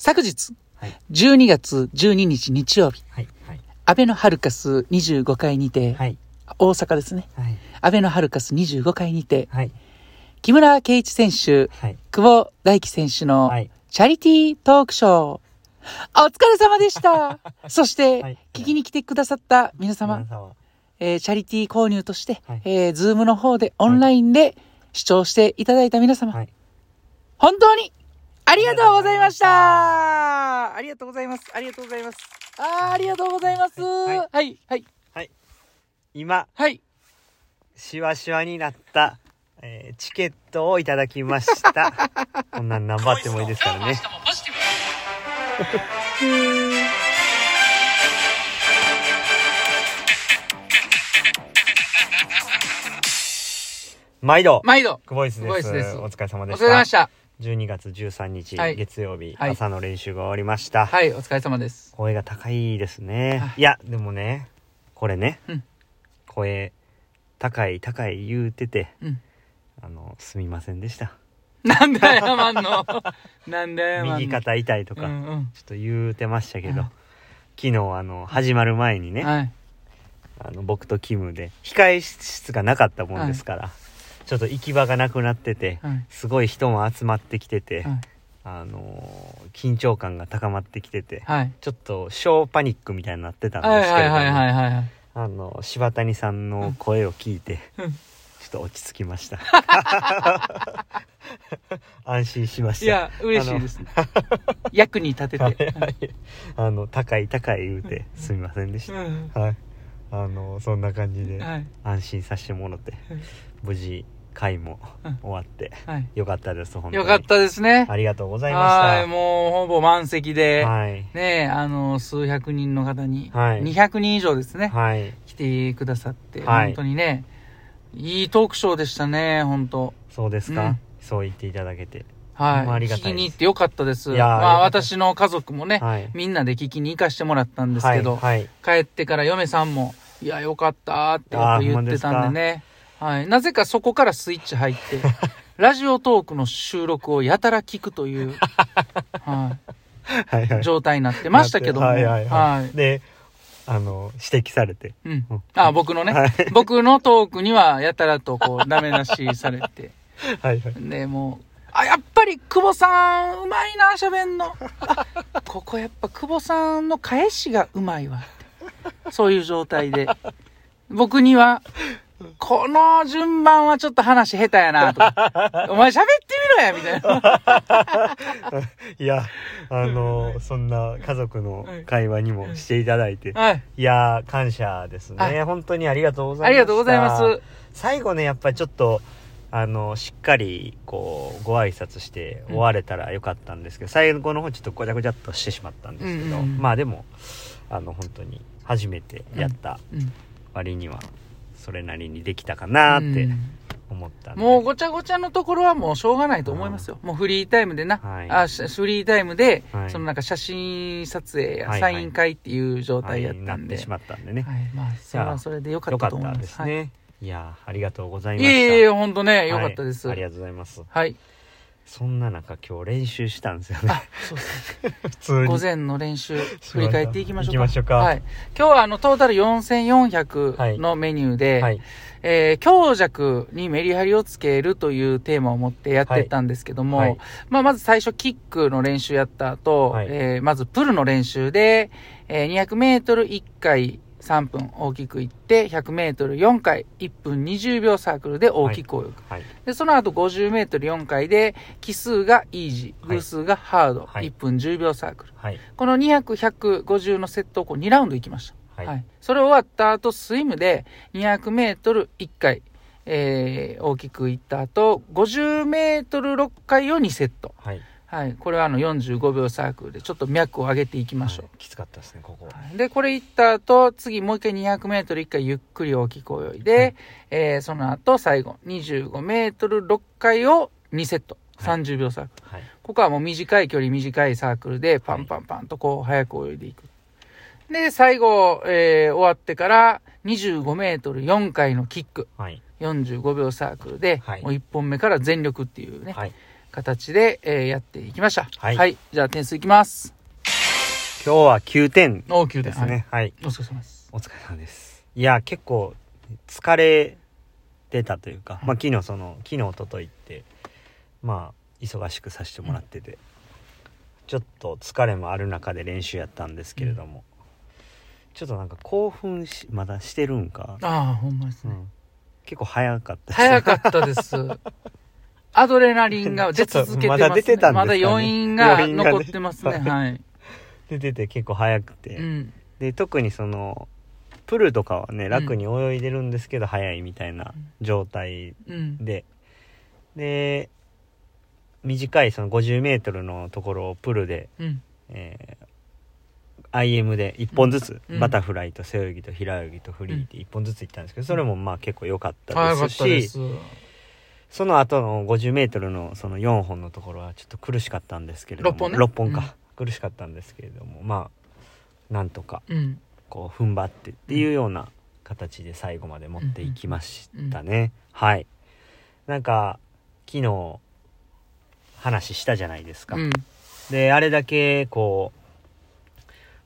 昨日、はい。12月12日日曜日、はい。はい。安倍のハルカス25回にて、はい。大阪ですね。はい。安倍のハルカス25回にて、はい。木村敬一選手、はい。久保大輝選手のはい。チャリティートークショー、お疲れ様でした。そして、はい聞きに来てくださった皆様、皆様えーチャリティー購入として、はいえー、ズームの方でオンラインで視聴していただいた皆様、はい。本当にありがとうございましたありがとうございます。ありがとうございます。あーありがとうございます。はいはい、はい、今、はい。シワシワになった、えーチケットをいただきました。こんなん何張ってもいいですからね。毎度、毎度、クボイスです。クボイスですお疲れ様おでした。疲れ様でした。12月13日、はい月曜日、はい朝の練習が終わりました。はい、お疲れ様です。声が高いですね。はいいや、でもね、これね、うん声、高い高い言うてて、うん。あの、すみませんでした。なんで謝んの？なんで謝んの？右肩痛いとか、うんうん。ちょっと言うてましたけど、はい昨日あの、始まる前にね、はい。あの、僕とキムで、控え室がなかったもんですから、ちょっと行き場がなくなってて、はい。すごい人も集まってきてて、はい。あのー緊張感が高まってきてて、はい。ちょっと小パニックみたいになってたんはいですけれども、はいはいはいはいはい。あの、柴谷さんの声を聞いて、うんちょっと落ち着きました。安心しました。いや、嬉しいです。役に立てて。あの、高い高い言うて、すみませんでしうんた。はい。あの、そんな感じで、はい。安心させてもらって、無事、会もうん終わって、はい。よかったです、本当に。よかったですね。ありがとうございまはい、しもうほぼ満席で、た。はい。ねえ、あの、数百人の方に、はい200人以上ですね、はい。来てくださって、はい本当にね、いいトークショーでしたね、本当そうですか、うんそう言っていただけて。はい。ほんまありがたいです聞きに行ってよかったです。いやーまあよかった私の家族もね、はい。みんなで聞きに行かしてもらったんですけど、はい。はい帰ってから嫁さんも、いや、よかったって言ってたんでね。はい。なぜかそこからスイッチ入って、ラジオトークの収録をやたら聞くという、ははいはいい、状態になってましたけども。はいはいはい。はいで、あの、指摘されて。うんうん。あ、僕のね、はい僕のトークにはやたらとこう、ダメ出しされて。はいはい。で、もう、あ、やっぱり久保さん、うまいな、喋んの。あ ここやっぱ久保さんの返しがうまいわ。そういう状態で。僕には、この順番はちょっと話下手やな、とか。お前喋ってみろや、みたいな。いや、あの、そんな家族の会話にもしていただいて。はい。いやー、感謝ですはね。本当にありがとうございます。ありがとうございます。最後ね、やっぱりちょっと、あの、しっかり、こう、ご挨拶して終われたらよかったんですけど、最後の方ちょっとごちゃごちゃっとしてしまったんですけど、うんうんうんまあでも、あの、本当に初めてやったうん割には、それなりにできたかなってうん思ったんで。もうごちゃごちゃのところはもうしょうがないと思いますよ。もうフリータイムでな。はいあしフリータイムで、はいそのなんか写真撮影やはいはいサイン会っていう状態やっはいたで。なんってしまったんでね。はい、まあ、それはそれでよかったたと思います。ですね。い、やーありがとうございはい、ました。いえいえ、ほんとね、よかったです。はい。はいありがとうございます。はい。そんな中今日練習したんですよね。あ、そうそう。普通に。午前の練習、振り返っていきましょうか。行きましょうかはい。今日はあの、トータル4400のメニューで、はい。えー強弱にメリハリをつけるというテーマを持ってやってたんですけども、はいはいまあ、まず最初キックの練習やった後、はいえーまずプルの練習で、えー200メートル1回3分大きくいって、100メートル4回1分20秒サークルで大きく泳ぐ。はい。で、その後50メートル4回で、奇数がイージー、はい偶数がハード、はい1分10秒サークル。はい。この200、100、50のセットをこう2ラウンドいきました。はい。それ終わった後、スイムで200メートル1回、えー、大きくいった後、50メートル6回を2セット。はい。はい。これはあの45秒サークルでちょっと脈を上げていきましょう。はいきつかったですね、ここ。はいで、これ行った後、次もう一回200メートル1回ゆっくり大きく泳いで、はいえー、その後最後25メートル6回を2セット。はい30秒サークル。はい。ここはもう短い距離短いサークルでパンパンパンとこう早く泳いでいく。で、最後、えー終わってから25メートル4回のキック。はい。45秒サークルで、はいもう1本目から全力っていうね。はい。形で、えーやっていきました。はいじゃあ点数いきます。今日は9点お9点。ですね。はい。はい。お疲れ様です。お疲れ様です。いや、結構疲れてたというか、まあ昨日その、昨日、おとといって、まあ忙しくさせてもらってて、ちょっと疲れもある中で練習やったんですけれども、ちょっとなんか興奮し、まだしてるんか、ああ、ほんまですね。うん、結構早かった早かったです。アドレナリンが 出続けてます、ね。まだ出てたんですかねまだ余韻が残ってますね。はい。出てて結構早くて、うん。で特にそのプールとかはね楽に泳いでるんですけど、早いみたいな状態うん。でで短いその 50m のところをプールで、うん。えー IM で1本ずつ、うんバタフライと背泳ぎと平泳ぎとフリーって1本ずつ行ったんですけどそれもまあ結構良かったですしその後の 50m のその4本のところはちょっと苦しかったんですけれども。六本ね？6本か、苦しかったんですけれども。まあなんとかうん。こう踏ん張ってっていうような形で最後まで持っていきましたね、はい。なんか昨日話したじゃないですか、うん。であれだけこう、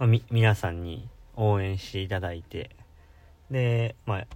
まあ、み皆さんに応援していただいて。でまあ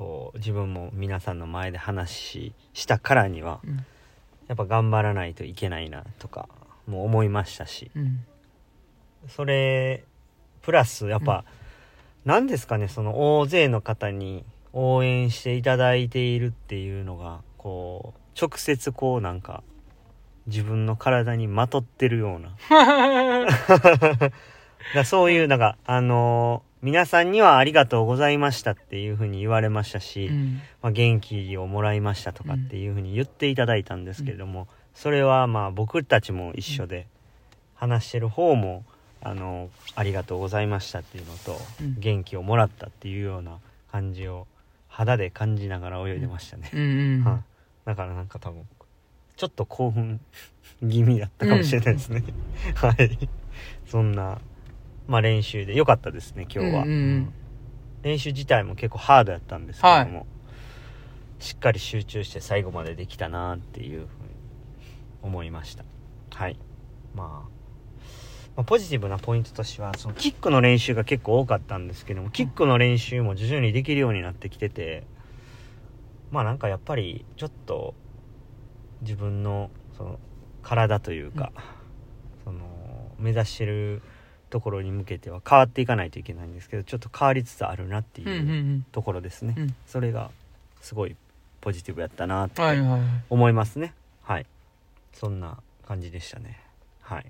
こう自分も皆さんの前で話したからにはうん。やっぱ頑張らないといけないなとかも思いましたしうん。それプラスやっぱ、何ですかねその大勢の方に応援していただいているっていうのがこう直接こうなんか自分の体にまとってるような だそういうなんかあのー皆さんにはありがとうございましたっていうふうに言われましたし、うん。まあ、元気をもらいましたとかっていうふうに言っていただいたんですけれども、それはまあ僕たちも一緒で話してる方もあのありがとうございましたっていうのと、うん。元気をもらったっていうような感じを肌で感じながら泳いでましたね、うん。うん。はいだからなんか多分ちょっと興奮 気味だったかもしれないですね、はい。そんなまあ練習で良かったですね今日は、うんうん。うん練習自体も結構ハードやったんですけども、しっかり集中して最後までできたなっていうふうに思いました。はい。まあ、まあポジティブなポイントとしてはそのキックの練習が結構多かったんですけどもキックの練習も徐々にできるようになってきててまあなんかやっぱりちょっと自分のその体というか、その目指してるところに向けては変わっていかないといけないんですけどちょっと変わりつつあるなってうん。うん。う。いうん。ところですね、うん。それがすごいポジティブやったなってはいはい。思いますね。はい。そんな感じでしたね。はい。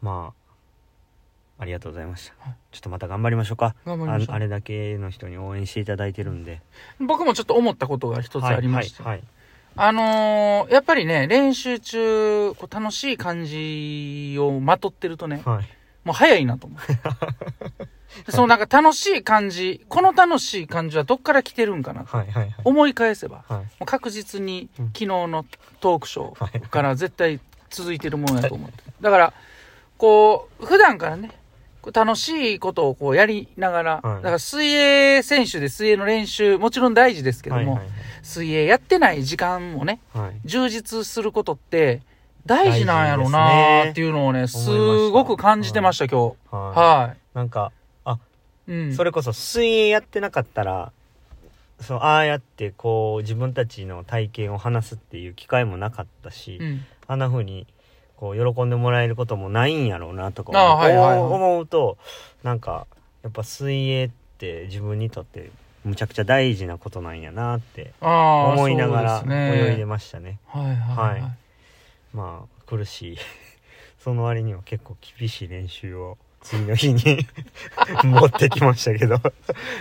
まあありがとうございました、はい。ちょっとまた頑張りましょうか。ああれだけの人に応援していただいてるんで。僕もちょっと思ったことが一つありまして。はいはいあのーやっぱりね、練習中、こう楽しい感じをまとってるとね、はい、はいもう早いなと思う。でそのなんか楽しい感じ、この楽しい感じはどっから来てるんかなと思い返せば、確実にうん。昨日のトークショはいーから絶対続いてるものやと思って。だから、こう、普段からね、楽しいことをこうやりながら、はい。だから水泳選手で水泳の練習、もちろん大事ですけども、はい水泳やってない時間をね、充実することって大事なんやろうなーっていうのをね、すごく感じてました、今日。はいはなんかあい。うん。それこそ水泳やってなかったらそうああやってこう自分たちの体験を話すっていう機会もなかったし、うん。あんな風にこう喜んでもらえることもないんやろうなとか思うとなんかやっぱ水泳って自分にとってむちゃくちゃ大事なことなんやなって思いながら泳いでましたねはいはいはい。はいまあ苦しい。その割には結構厳しい練習を次の日に 持ってきましたけど。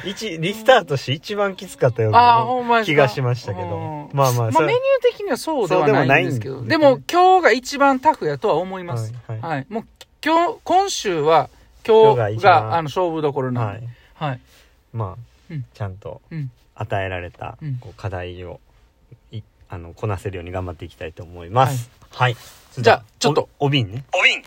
一リスタートして一番きつかったような気がしましたけど。うん。まあまあまあメニュー的にはそうではないんですけど、でも今日が一番タフやとは思います。はいはい。はい。もう今日、今週は今日があの勝負どころなんはい。で。はい。まあ、うん。ちゃんとうん。与えられたうん。こう課題をいあのこなせるように頑張っていきたいと思いますはい、じゃあちょっとおお瓶ねお瓶いら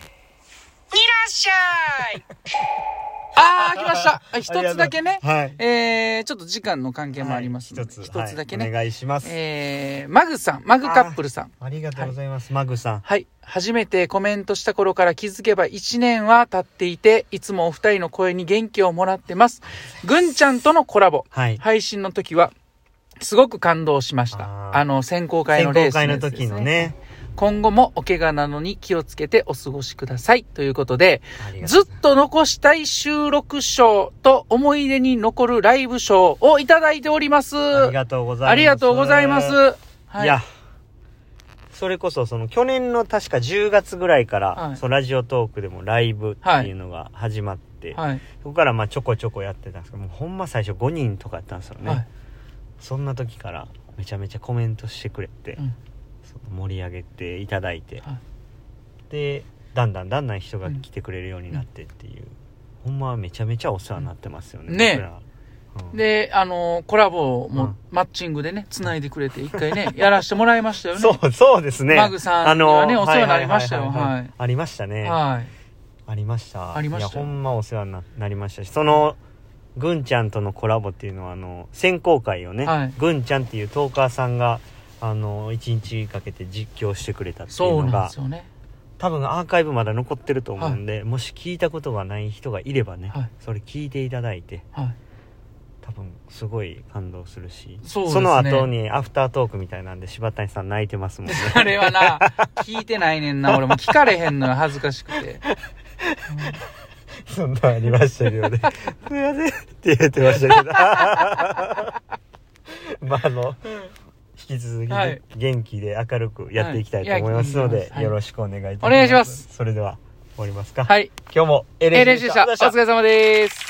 っしゃい あー、来ました一つだけね。はい。えー、ちょっと時間の関係もありますので、はい一、つだけね。はいお願いします。えー、マグさん、マグカップルさん。ありがとうございます、マグさん。はい。初めてコメントした頃から気づけば1年は経っていて、いつもお二人の声に元気をもらってます。ぐんちゃんとのコラボ。はい。配信の時は、すごく感動しました。あの、選考会選のレー考会のスのやつです時のね。今後もお怪我なのに気をつけてお過ごしください。ということで、とずっと残したい収録賞と思い出に残るライブ賞をいただいております。ありがとうございます。ありがとうございます。はいや、それこそ、その、去年の確か10月ぐらいから、はいそう、ラジオトークでもライブっていうのが始まって、はい。そこからまあちょこちょこやってたんですけど、もうほんま最初5人とかやったんですよね。はい。そんな時からめちゃめちゃコメントしてくれて、うん盛り上げていただいて、はいで、だんだんだんだん人が来てくれるようになってっていう、ほんまめちゃめちゃお世話になってますよね。ねで、あの、コラボうんもマッチングでね、繋いでくれて、一回ね、やらしてもらいましたよね。そう、そうですね。マグさんにはねお世話になりましたよはいありましたね。はい。ありました。ありましたよいや、ほんまお世話にななりましたし、その、ぐんちゃんとのコラボっていうのは、あの、選考会をね、はいぐんちゃんっていうトーカーさんが、あの、一日かけて実況してくれたっていうのがですよね。多分アーカイブまだ残ってると思うんで、もし聞いたことがない人がいればね、はいそれ聞いていただいて、はい。多分すごい感動するし、そねの後にアフタートークみたいなんで柴谷さん泣いてますもんね。あれはな、聞いてないねんな。俺も聞かれへんのよ、恥ずかしくて。そんなんありましたけどね。すいませんって言ってましたけど。まあ、あの、引き続きね、はい元気で明るくやっていきたいと思いますので、はいよろしくお願いいたします。お願いしますそれでは、終わりますか。はい。今日もエレレンジでした。お疲れ様です。